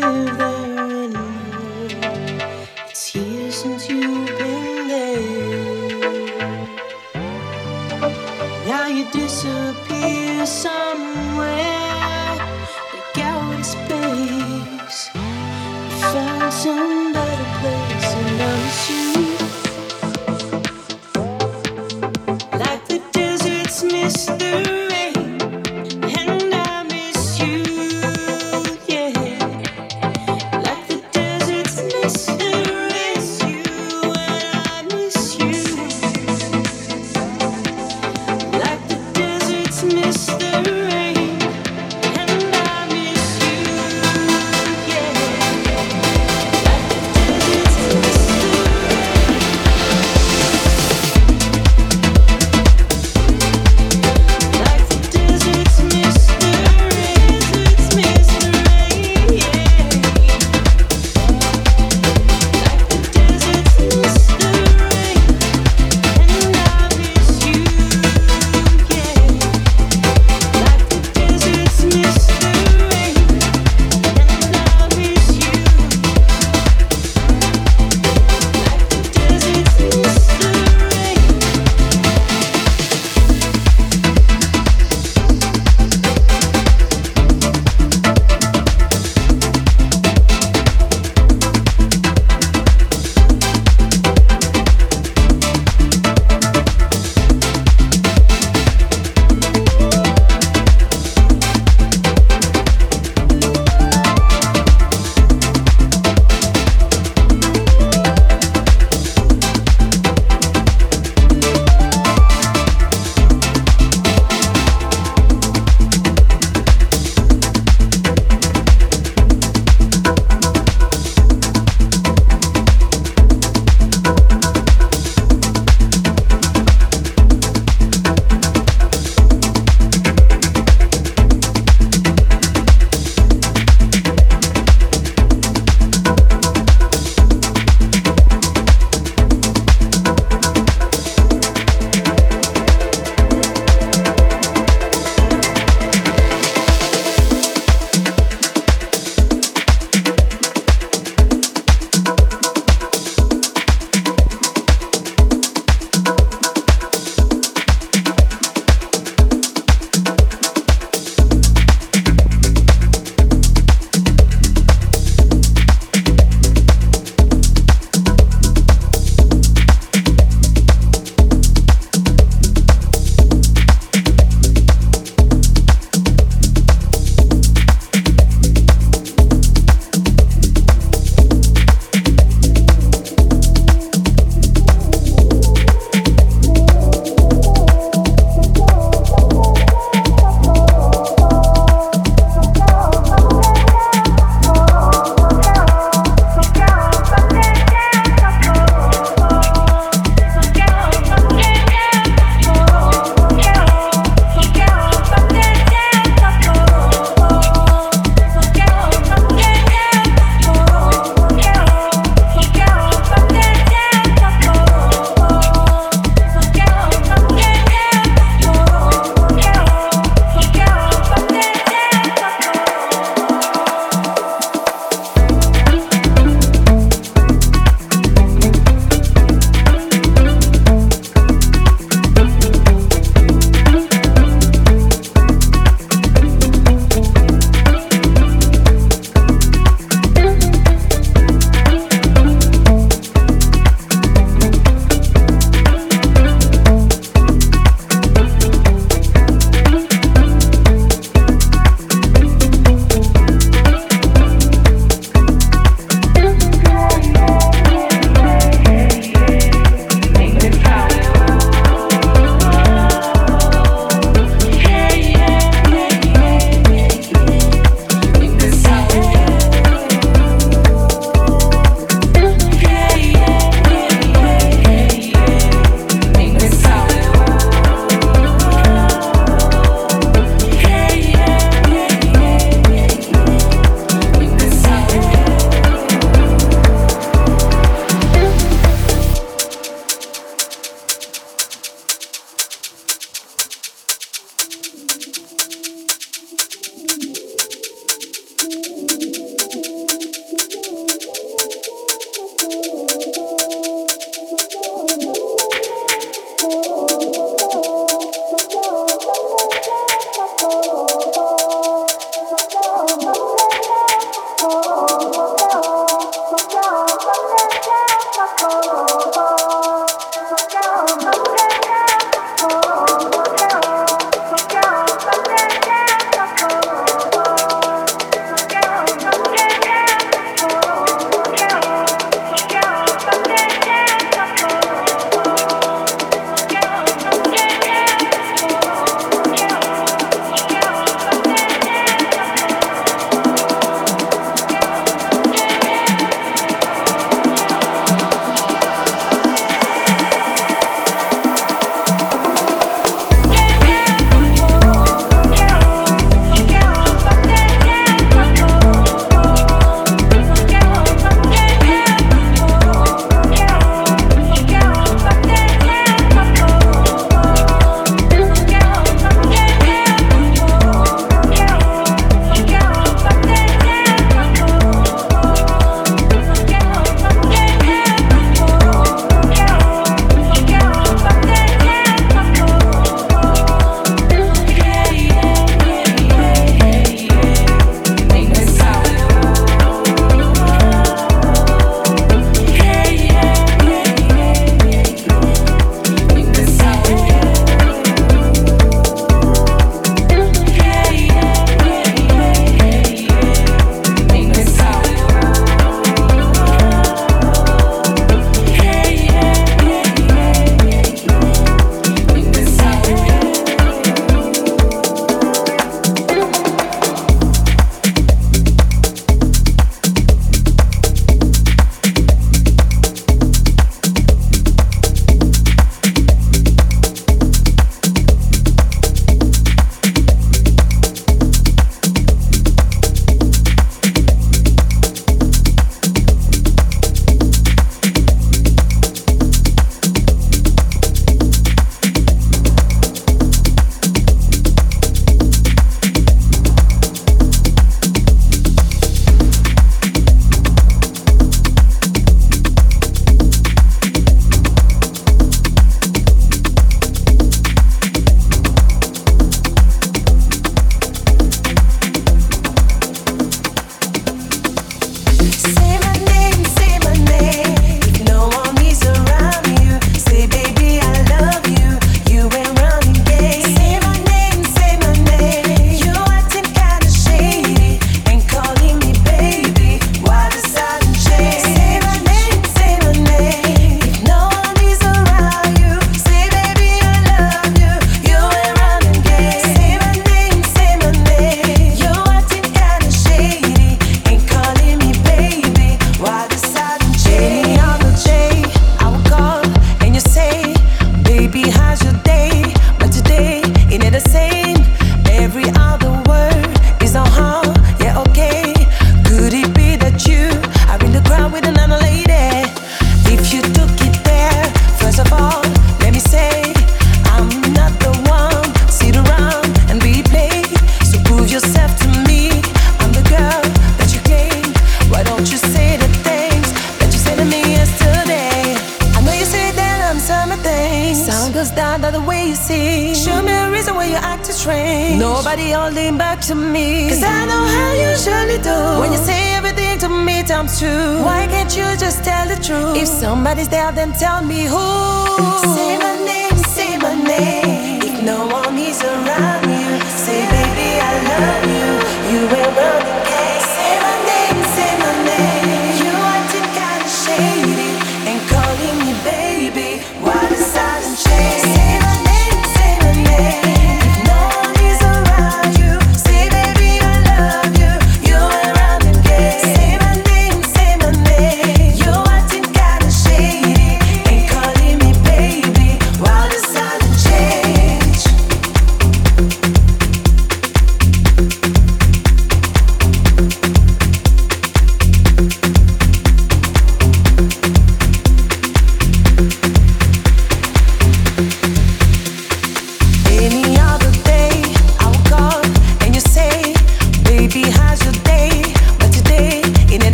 live